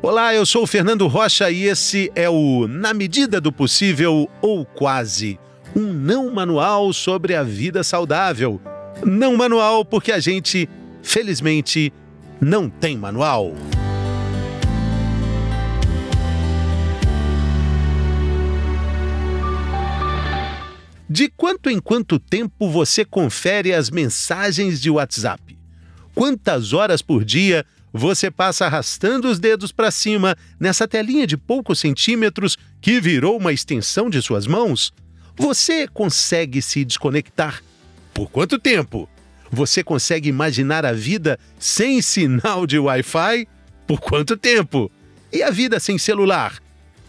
Olá, eu sou o Fernando Rocha e esse é o Na Medida do Possível ou Quase um não manual sobre a vida saudável. Não manual porque a gente, felizmente, não tem manual. De quanto em quanto tempo você confere as mensagens de WhatsApp? Quantas horas por dia você passa arrastando os dedos para cima nessa telinha de poucos centímetros que virou uma extensão de suas mãos? Você consegue se desconectar? Por quanto tempo? Você consegue imaginar a vida sem sinal de Wi-Fi? Por quanto tempo? E a vida sem celular?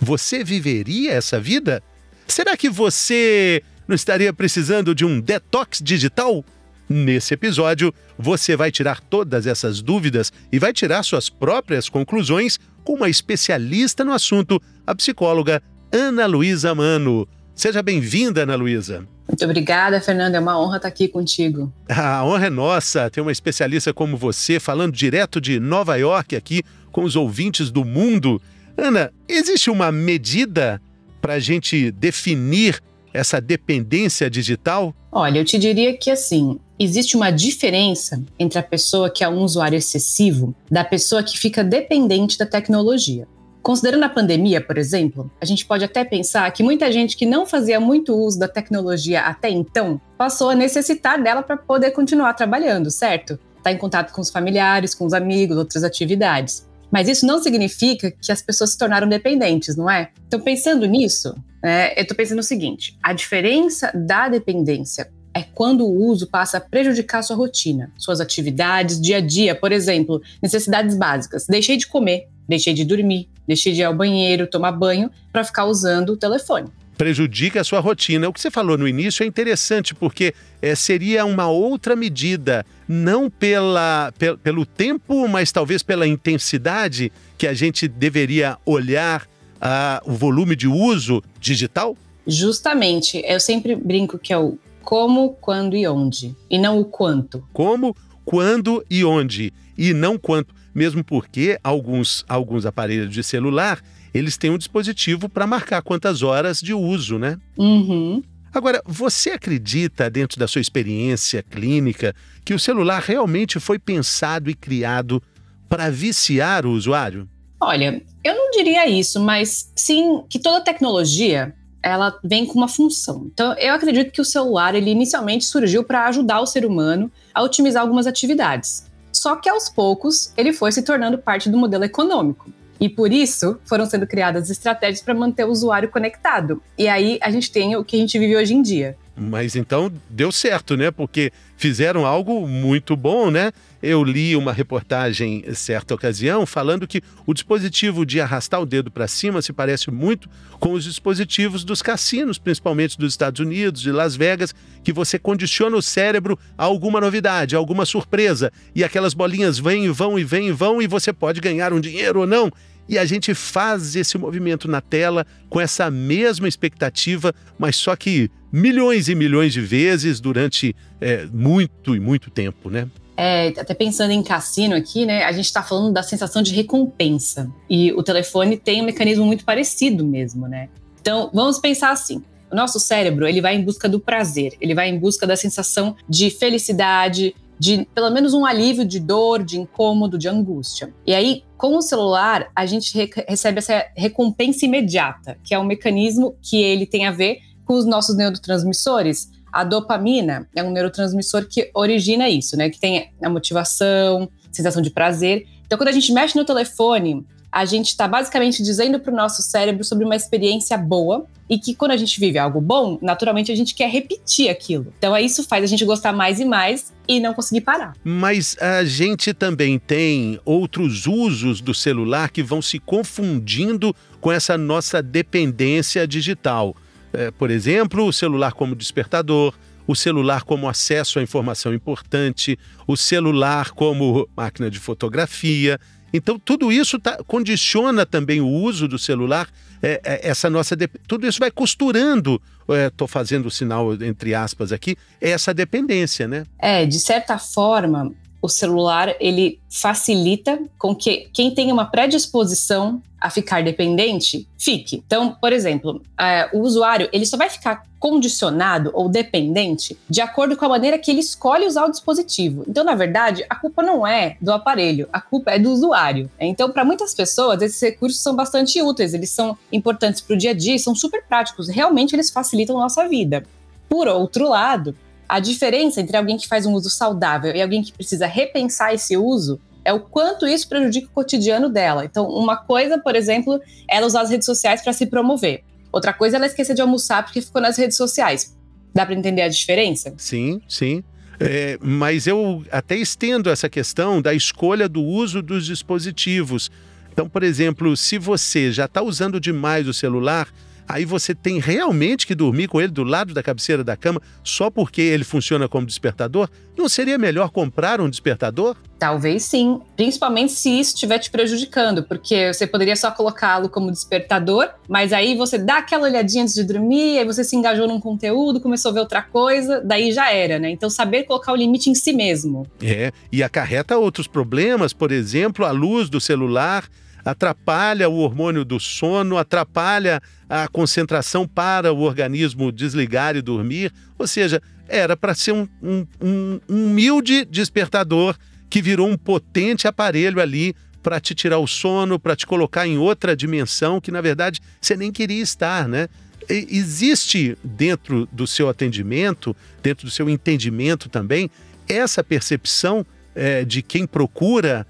Você viveria essa vida? Será que você não estaria precisando de um detox digital? Nesse episódio, você vai tirar todas essas dúvidas e vai tirar suas próprias conclusões com uma especialista no assunto, a psicóloga Ana Luísa Mano. Seja bem-vinda, Ana Luísa. Muito obrigada, Fernanda. É uma honra estar aqui contigo. A honra é nossa ter uma especialista como você falando direto de Nova York aqui com os ouvintes do mundo. Ana, existe uma medida para a gente definir essa dependência digital? Olha, eu te diria que assim, existe uma diferença entre a pessoa que é um usuário excessivo da pessoa que fica dependente da tecnologia. Considerando a pandemia, por exemplo, a gente pode até pensar que muita gente que não fazia muito uso da tecnologia até então passou a necessitar dela para poder continuar trabalhando, certo? Estar tá em contato com os familiares, com os amigos, outras atividades. Mas isso não significa que as pessoas se tornaram dependentes, não é? Então, pensando nisso, né, eu estou pensando o seguinte: a diferença da dependência é quando o uso passa a prejudicar sua rotina, suas atividades, dia a dia, por exemplo, necessidades básicas. Deixei de comer, deixei de dormir, deixei de ir ao banheiro, tomar banho para ficar usando o telefone prejudica a sua rotina. O que você falou no início é interessante, porque é, seria uma outra medida, não pela, pel, pelo tempo, mas talvez pela intensidade que a gente deveria olhar uh, o volume de uso digital? Justamente. Eu sempre brinco que é o como, quando e onde, e não o quanto. Como, quando e onde, e não quanto. Mesmo porque alguns, alguns aparelhos de celular eles têm um dispositivo para marcar quantas horas de uso, né? Uhum. Agora, você acredita, dentro da sua experiência clínica, que o celular realmente foi pensado e criado para viciar o usuário? Olha, eu não diria isso, mas sim que toda tecnologia ela vem com uma função. Então, eu acredito que o celular ele inicialmente surgiu para ajudar o ser humano a otimizar algumas atividades. Só que aos poucos ele foi se tornando parte do modelo econômico. E por isso foram sendo criadas estratégias para manter o usuário conectado. E aí a gente tem o que a gente vive hoje em dia. Mas então deu certo, né? Porque fizeram algo muito bom, né? Eu li uma reportagem certa ocasião falando que o dispositivo de arrastar o dedo para cima se parece muito com os dispositivos dos cassinos, principalmente dos Estados Unidos, de Las Vegas, que você condiciona o cérebro a alguma novidade, a alguma surpresa, e aquelas bolinhas vêm e vão e vêm e vão e você pode ganhar um dinheiro ou não. E a gente faz esse movimento na tela com essa mesma expectativa, mas só que milhões e milhões de vezes durante é, muito e muito tempo, né? É, até pensando em cassino aqui, né? A gente está falando da sensação de recompensa. E o telefone tem um mecanismo muito parecido mesmo, né? Então, vamos pensar assim. O nosso cérebro, ele vai em busca do prazer, ele vai em busca da sensação de felicidade, de pelo menos um alívio de dor, de incômodo, de angústia. E aí, com o celular, a gente re recebe essa recompensa imediata, que é um mecanismo que ele tem a ver com os nossos neurotransmissores. A dopamina é um neurotransmissor que origina isso, né? Que tem a motivação, sensação de prazer. Então, quando a gente mexe no telefone, a gente está basicamente dizendo para o nosso cérebro sobre uma experiência boa e que quando a gente vive algo bom, naturalmente a gente quer repetir aquilo. Então é isso faz a gente gostar mais e mais e não conseguir parar. Mas a gente também tem outros usos do celular que vão se confundindo com essa nossa dependência digital. É, por exemplo, o celular como despertador, o celular como acesso à informação importante, o celular como máquina de fotografia. Então, tudo isso tá, condiciona também o uso do celular, é, é, essa nossa. Tudo isso vai costurando, estou é, fazendo o sinal entre aspas aqui, essa dependência, né? É, de certa forma, o celular ele facilita com que quem tem uma predisposição a ficar dependente fique. Então, por exemplo, é, o usuário ele só vai ficar condicionado ou dependente de acordo com a maneira que ele escolhe usar o dispositivo. Então, na verdade, a culpa não é do aparelho, a culpa é do usuário. Então, para muitas pessoas, esses recursos são bastante úteis, eles são importantes para o dia a dia, são super práticos, realmente eles facilitam a nossa vida. Por outro lado, a diferença entre alguém que faz um uso saudável e alguém que precisa repensar esse uso é o quanto isso prejudica o cotidiano dela. Então, uma coisa, por exemplo, ela usar as redes sociais para se promover. Outra coisa ela esquecer de almoçar porque ficou nas redes sociais. Dá para entender a diferença? Sim, sim. É, mas eu até estendo essa questão da escolha do uso dos dispositivos. Então, por exemplo, se você já está usando demais o celular, aí você tem realmente que dormir com ele do lado da cabeceira da cama só porque ele funciona como despertador? Não seria melhor comprar um despertador? Talvez sim, principalmente se isso estiver te prejudicando, porque você poderia só colocá-lo como despertador, mas aí você dá aquela olhadinha antes de dormir, aí você se engajou num conteúdo, começou a ver outra coisa, daí já era, né? Então saber colocar o limite em si mesmo. É, e acarreta outros problemas, por exemplo, a luz do celular atrapalha o hormônio do sono, atrapalha a concentração para o organismo desligar e dormir. Ou seja, era para ser um, um, um, humilde despertador que virou um potente aparelho ali para te tirar o sono, para te colocar em outra dimensão que, na verdade, você nem queria estar, né? Existe dentro do seu atendimento, dentro do seu entendimento também, essa percepção é, de quem procura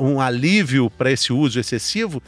um alívio para esse uso excessivo,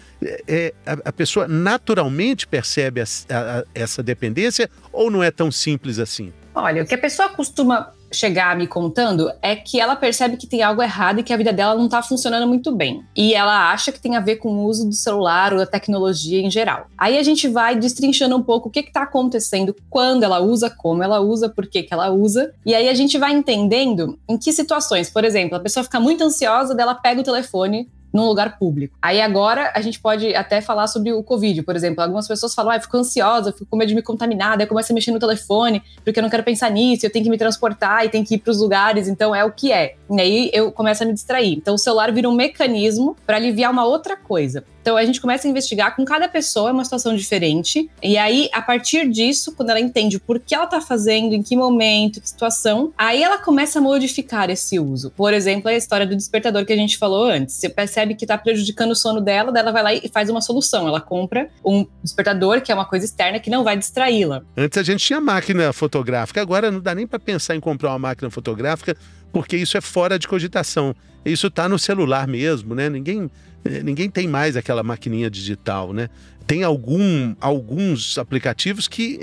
é, a, a, pessoa naturalmente percebe a, a, essa dependência ou não é tão simples assim? Olha, o que a pessoa costuma chegar me contando é que ela percebe que tem algo errado e que a vida dela não está funcionando muito bem. E ela acha que tem a ver com o uso do celular ou da tecnologia em geral. Aí a gente vai destrinchando um pouco o que está acontecendo, quando ela usa, como ela usa, por que, que ela usa. E aí a gente vai entendendo em que situações. Por exemplo, a pessoa fica muito ansiosa, dela pega o telefone num lugar público. Aí agora a gente pode até falar sobre o Covid, por exemplo. Algumas pessoas falam, ah, eu fico ansiosa, fico com medo de me contaminar, daí eu começo a mexer no telefone, porque eu não quero pensar nisso, eu tenho que me transportar e tenho que ir para os lugares, então é o que é. E aí eu começo a me distrair. Então o celular vira um mecanismo para aliviar uma outra coisa. Então a gente começa a investigar com cada pessoa, é uma situação diferente. E aí, a partir disso, quando ela entende por que ela tá fazendo, em que momento, que situação, aí ela começa a modificar esse uso. Por exemplo, a história do despertador que a gente falou antes. Você percebe que tá prejudicando o sono dela, daí ela vai lá e faz uma solução. Ela compra um despertador, que é uma coisa externa que não vai distraí-la. Antes a gente tinha máquina fotográfica, agora não dá nem para pensar em comprar uma máquina fotográfica, porque isso é fora de cogitação. Isso tá no celular mesmo, né? Ninguém ninguém tem mais aquela maquininha digital, né? Tem algum, alguns aplicativos que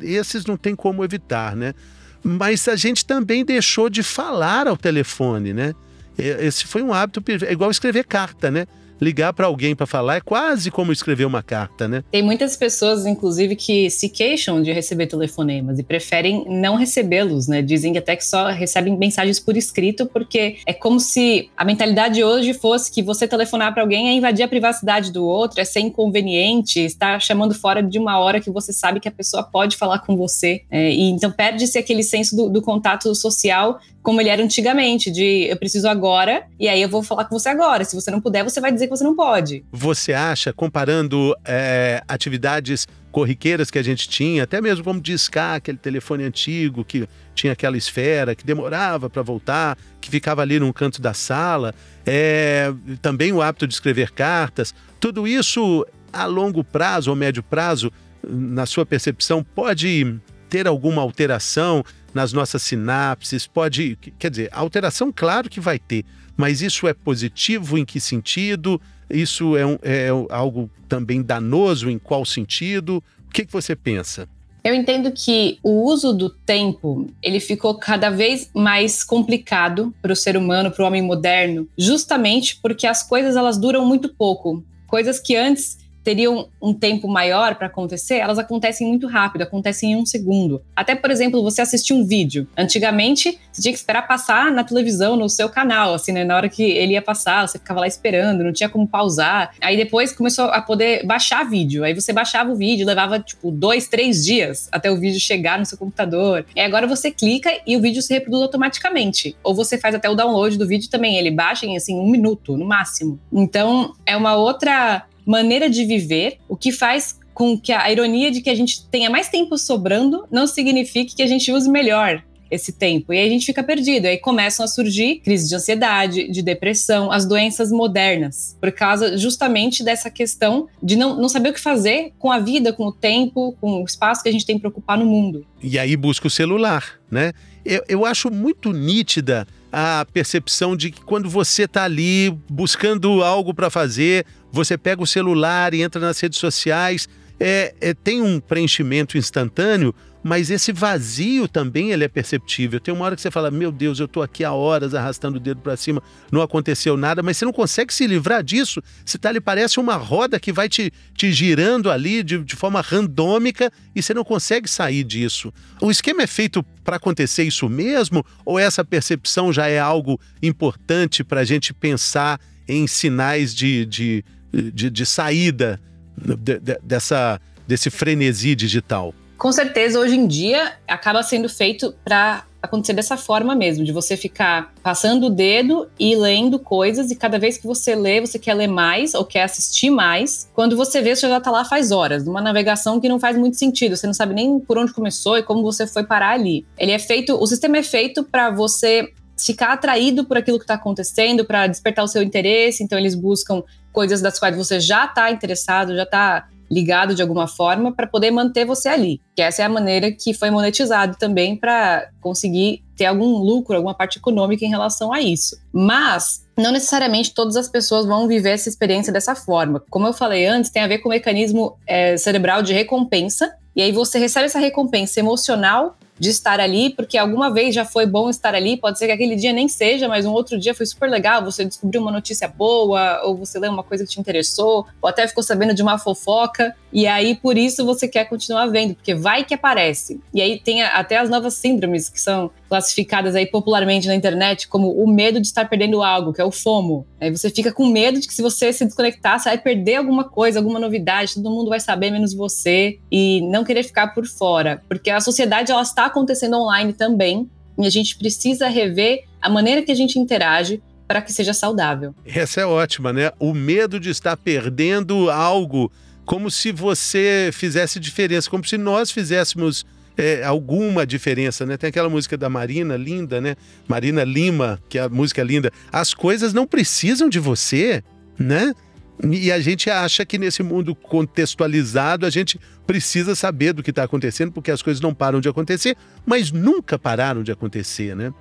esses não tem como evitar, né? Mas a gente também deixou de falar ao telefone, né? Esse foi um hábito, é igual escrever carta, né? Ligar para alguém para falar é quase como escrever uma carta, né? Tem muitas pessoas, inclusive, que se queixam de receber telefonemas e preferem não recebê-los, né? Dizem até que só recebem mensagens por escrito, porque é como se a mentalidade hoje fosse que você telefonar para alguém é invadir a privacidade do outro, é ser inconveniente, estar chamando fora de uma hora que você sabe que a pessoa pode falar com você. É, e então perde-se aquele senso do, do contato social como ele era antigamente, de eu preciso agora, e aí eu vou falar com você agora. Se você não puder, você vai dizer que você não pode. Você acha, comparando é, atividades corriqueiras que a gente tinha, até mesmo como discar aquele telefone antigo que tinha aquela esfera, que demorava para voltar, que ficava ali num canto da sala, é, também o hábito de escrever cartas, tudo isso a longo prazo ou médio prazo, na sua percepção, pode ter alguma alteração nas nossas sinapses, pode. Quer dizer, alteração, claro que vai ter, mas isso é positivo em que sentido? Isso é, um, é algo também danoso em qual sentido? O que, que você pensa? Eu entendo que o uso do tempo ele ficou cada vez mais complicado para o ser humano, para o homem moderno, justamente porque as coisas elas duram muito pouco. Coisas que antes teriam um tempo maior para acontecer, elas acontecem muito rápido, acontecem em um segundo. Até, por exemplo, você assistir um vídeo. Antigamente, você tinha que esperar passar na televisão, no seu canal, assim, né? Na hora que ele ia passar, você ficava lá esperando, não tinha como pausar. Aí depois começou a poder baixar vídeo. Aí você baixava o vídeo, levava, tipo, dois, três dias até o vídeo chegar no seu computador. E agora você clica e o vídeo se reproduz automaticamente. Ou você faz até o download do vídeo também. Ele baixa em, assim, um minuto, no máximo. Então, é uma outra maneira de viver, o que faz com que a ironia de que a gente tenha mais tempo sobrando não signifique que a gente use melhor esse tempo. E aí a gente fica perdido. E aí começam a surgir crises de ansiedade, de depressão, as doenças modernas, por causa justamente dessa questão de não, não saber o que fazer com a vida, com o tempo, com o espaço que a gente tem para ocupar no mundo. E aí busca o celular, né? Eu, eu acho muito nítida a percepção de que quando você está ali buscando algo para fazer, você pega o celular e entra nas redes sociais, é, é, tem um preenchimento instantâneo, mas esse vazio também ele é perceptível. Tem uma hora que você fala, meu Deus, eu estou aqui há horas arrastando o dedo para cima, não aconteceu nada, mas você não consegue se livrar disso. Você tá ali, parece uma roda que vai te, te girando ali de, de forma randômica e você não consegue sair disso. O esquema é feito para acontecer isso mesmo? Ou essa percepção já é algo importante para a gente pensar em sinais de, de, de, de saída de, de, dessa, desse frenesi digital? com certeza hoje em dia acaba sendo feito para acontecer dessa forma mesmo, de você ficar passando o dedo e lendo coisas, e cada vez que você lê, você quer ler mais ou quer assistir mais. Quando você vê, você já está lá faz horas, numa navegação que não faz muito sentido, você não sabe nem por onde começou e como você foi parar ali. Ele é feito, o sistema é feito para você ficar atraído por aquilo que está acontecendo, para despertar o seu interesse, então eles buscam coisas das quais você já está interessado, já está ligado de alguma forma para poder manter você ali. Que essa é a maneira que foi monetizado também para conseguir ter algum lucro, alguma parte econômica em relação a isso. Mas não necessariamente todas as pessoas vão viver essa experiência dessa forma. Como eu falei antes, tem a ver com o mecanismo é, cerebral de recompensa. E aí você recebe essa recompensa emocional de estar ali, porque alguma vez já foi bom estar ali, pode ser que aquele dia nem seja, mas um outro dia foi super legal, você descobriu uma notícia boa, ou você leu uma coisa que te interessou, ou até ficou sabendo de uma fofoca, e aí por isso você quer continuar vendo, porque vai que aparece. E aí tem até as novas síndromes que são classificadas aí popularmente na internet como o medo de estar perdendo algo, que é o FOMO. Aí você fica com medo de que se você se desconectar, você vai perder alguma coisa, alguma novidade, todo mundo vai saber menos você e não querer ficar por fora, porque a sociedade ela está acontecendo online também e a gente precisa rever a maneira que a gente interage para que seja saudável. Essa é ótima, né? O medo de estar perdendo algo como se você fizesse diferença, como se nós fizéssemos é, alguma diferença, né? Tem aquela música da Marina, linda, né? Marina Lima, que é a música linda. As coisas não precisam de você, né? E a gente acha que nesse mundo contextualizado a gente precisa saber do que está acontecendo, porque as coisas não param de acontecer, mas nunca pararam de acontecer, né?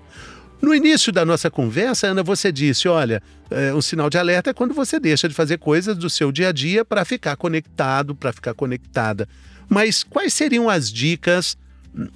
No início da nossa conversa, Ana, você disse: olha, é, um sinal de alerta é quando você deixa de fazer coisas do seu dia a dia para ficar conectado, para ficar conectada. Mas quais seriam as dicas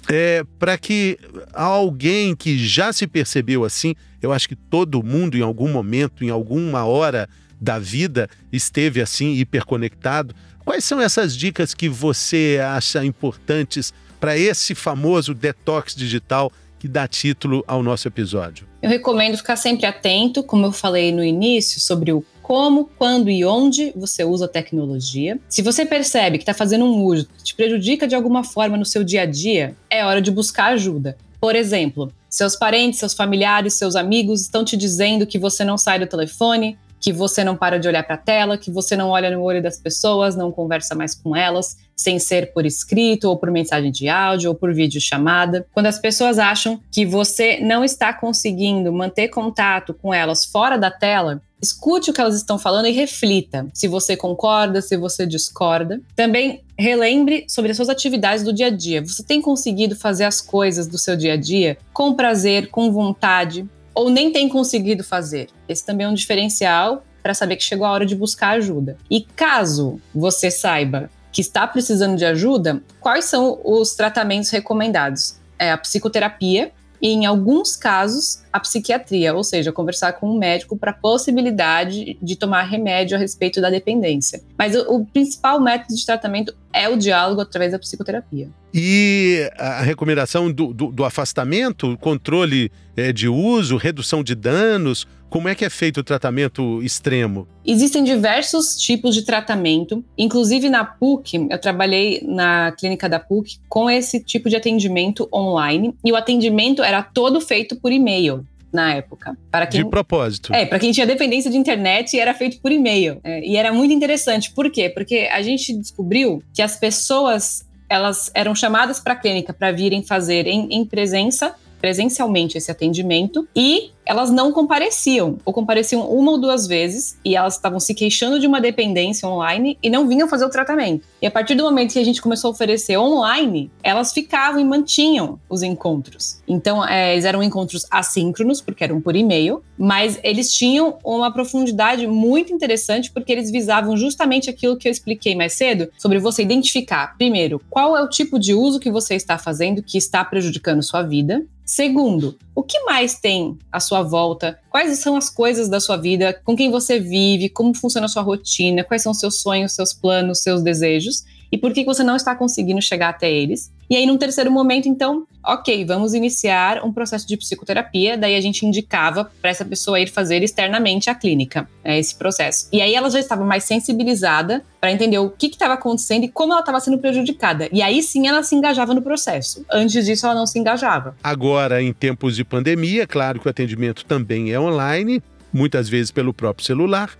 é, para que alguém que já se percebeu assim, eu acho que todo mundo em algum momento, em alguma hora da vida, esteve assim hiperconectado. Quais são essas dicas que você acha importantes para esse famoso detox digital que dá título ao nosso episódio? Eu recomendo ficar sempre atento, como eu falei no início, sobre o como, quando e onde você usa a tecnologia. Se você percebe que está fazendo um uso que te prejudica de alguma forma no seu dia a dia, é hora de buscar ajuda. Por exemplo, seus parentes, seus familiares, seus amigos estão te dizendo que você não sai do telefone, que você não para de olhar para a tela, que você não olha no olho das pessoas, não conversa mais com elas, sem ser por escrito ou por mensagem de áudio ou por vídeo chamada. Quando as pessoas acham que você não está conseguindo manter contato com elas fora da tela, escute o que elas estão falando e reflita se você concorda, se você discorda. Também relembre sobre as suas atividades do dia a dia. Você tem conseguido fazer as coisas do seu dia a dia com prazer, com vontade, ou nem tem conseguido fazer? Esse também é um diferencial para saber que chegou a hora de buscar ajuda. E caso você saiba que está precisando de ajuda, quais são os tratamentos recomendados? É a psicoterapia, e, em alguns casos, a psiquiatria, ou seja, conversar com um médico para a possibilidade de tomar remédio a respeito da dependência. Mas o, o principal método de tratamento é o diálogo através da psicoterapia. E a recomendação do, do, do afastamento, controle é, de uso, redução de danos, como é que é feito o tratamento extremo? Existem diversos tipos de tratamento, inclusive na PUC, eu trabalhei na clínica da PUC com esse tipo de atendimento online e o atendimento era todo feito por e-mail na época. Para quem, de propósito. É, para quem tinha dependência de internet, era feito por e-mail. É, e era muito interessante. Por quê? Porque a gente descobriu que as pessoas elas eram chamadas para a clínica para virem fazer em, em presença presencialmente esse atendimento e elas não compareciam, ou compareciam uma ou duas vezes, e elas estavam se queixando de uma dependência online e não vinham fazer o tratamento. E a partir do momento que a gente começou a oferecer online, elas ficavam e mantinham os encontros. Então, é, eles eram encontros assíncronos, porque eram por e-mail, mas eles tinham uma profundidade muito interessante, porque eles visavam justamente aquilo que eu expliquei mais cedo, sobre você identificar, primeiro, qual é o tipo de uso que você está fazendo que está prejudicando sua vida, Segundo, o que mais tem à sua volta? Quais são as coisas da sua vida? Com quem você vive? Como funciona a sua rotina? Quais são seus sonhos, seus planos, seus desejos? E por que você não está conseguindo chegar até eles? E aí, num terceiro momento, então, ok, vamos iniciar um processo de psicoterapia. Daí a gente indicava para essa pessoa ir fazer externamente a clínica, é, esse processo. E aí ela já estava mais sensibilizada para entender o que estava acontecendo e como ela estava sendo prejudicada. E aí sim ela se engajava no processo. Antes disso, ela não se engajava. Agora, em tempos de pandemia, claro que o atendimento também é online, muitas vezes pelo próprio celular,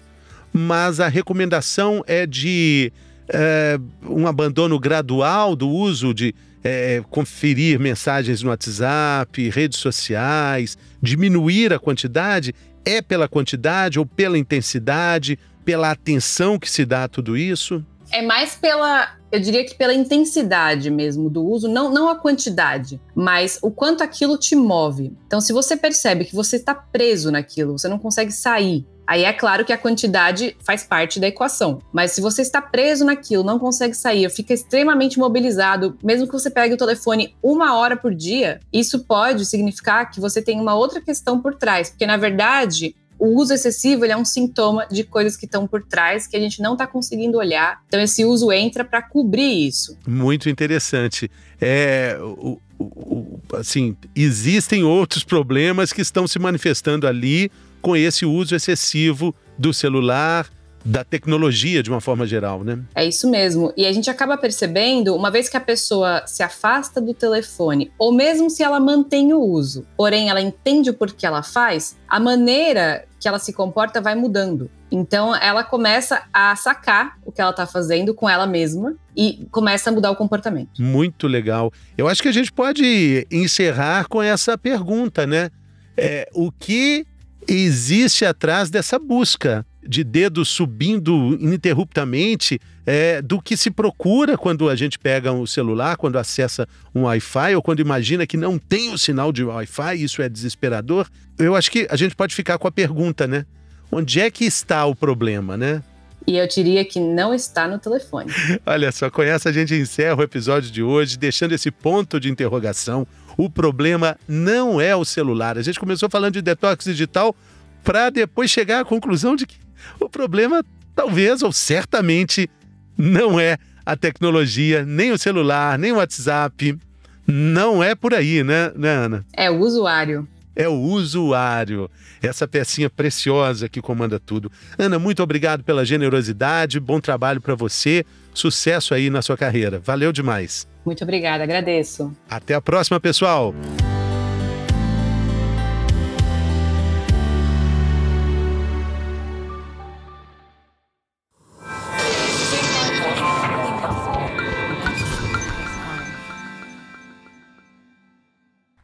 mas a recomendação é de é, um abandono gradual do uso de é, conferir mensagens no WhatsApp, redes sociais, diminuir a quantidade? É pela quantidade ou pela intensidade, pela atenção que se dá a tudo isso? É mais pela, eu diria que pela intensidade mesmo do uso, não, não a quantidade, mas o quanto aquilo te move. Então, se você percebe que você está preso naquilo, você não consegue sair, Aí é claro que a quantidade faz parte da equação. Mas se você está preso naquilo, não consegue sair, fica extremamente mobilizado, mesmo que você pegue o telefone uma hora por dia, isso pode significar que você tem uma outra questão por trás. Porque, na verdade, o uso excessivo é um sintoma de coisas que estão por trás que a gente não está conseguindo olhar. Então esse uso entra para cobrir isso. Muito interessante. É, o, assim, existem outros problemas que estão se manifestando ali com esse uso excessivo do celular, da tecnologia de uma forma geral, né? É isso mesmo. E a gente acaba percebendo, uma vez que a pessoa se afasta do telefone, ou mesmo se ela mantém o uso, porém ela entende o porquê ela faz, a maneira que ela se comporta vai mudando. Então ela começa a sacar o que ela está fazendo com ela mesma e começa a mudar o comportamento. Muito legal. Eu acho que a gente pode encerrar com essa pergunta, né? É, o que existe atrás dessa busca de dedos subindo ininterruptamente é, do que se procura quando a gente pega um celular, quando acessa um Wi-Fi ou quando imagina que não tem o sinal de Wi-Fi, isso é desesperador. Eu acho que a gente pode ficar com a pergunta, né? Onde é que está o problema, né? E eu diria que não está no telefone. Olha só, com essa a gente encerra o episódio de hoje, deixando esse ponto de interrogação. O problema não é o celular. A gente começou falando de detox digital para depois chegar à conclusão de que o problema talvez ou certamente não é a tecnologia, nem o celular, nem o WhatsApp. Não é por aí, né, né Ana? É o usuário. É o usuário. Essa pecinha preciosa que comanda tudo. Ana, muito obrigado pela generosidade, bom trabalho para você, sucesso aí na sua carreira. Valeu demais. Muito obrigada, agradeço. Até a próxima, pessoal.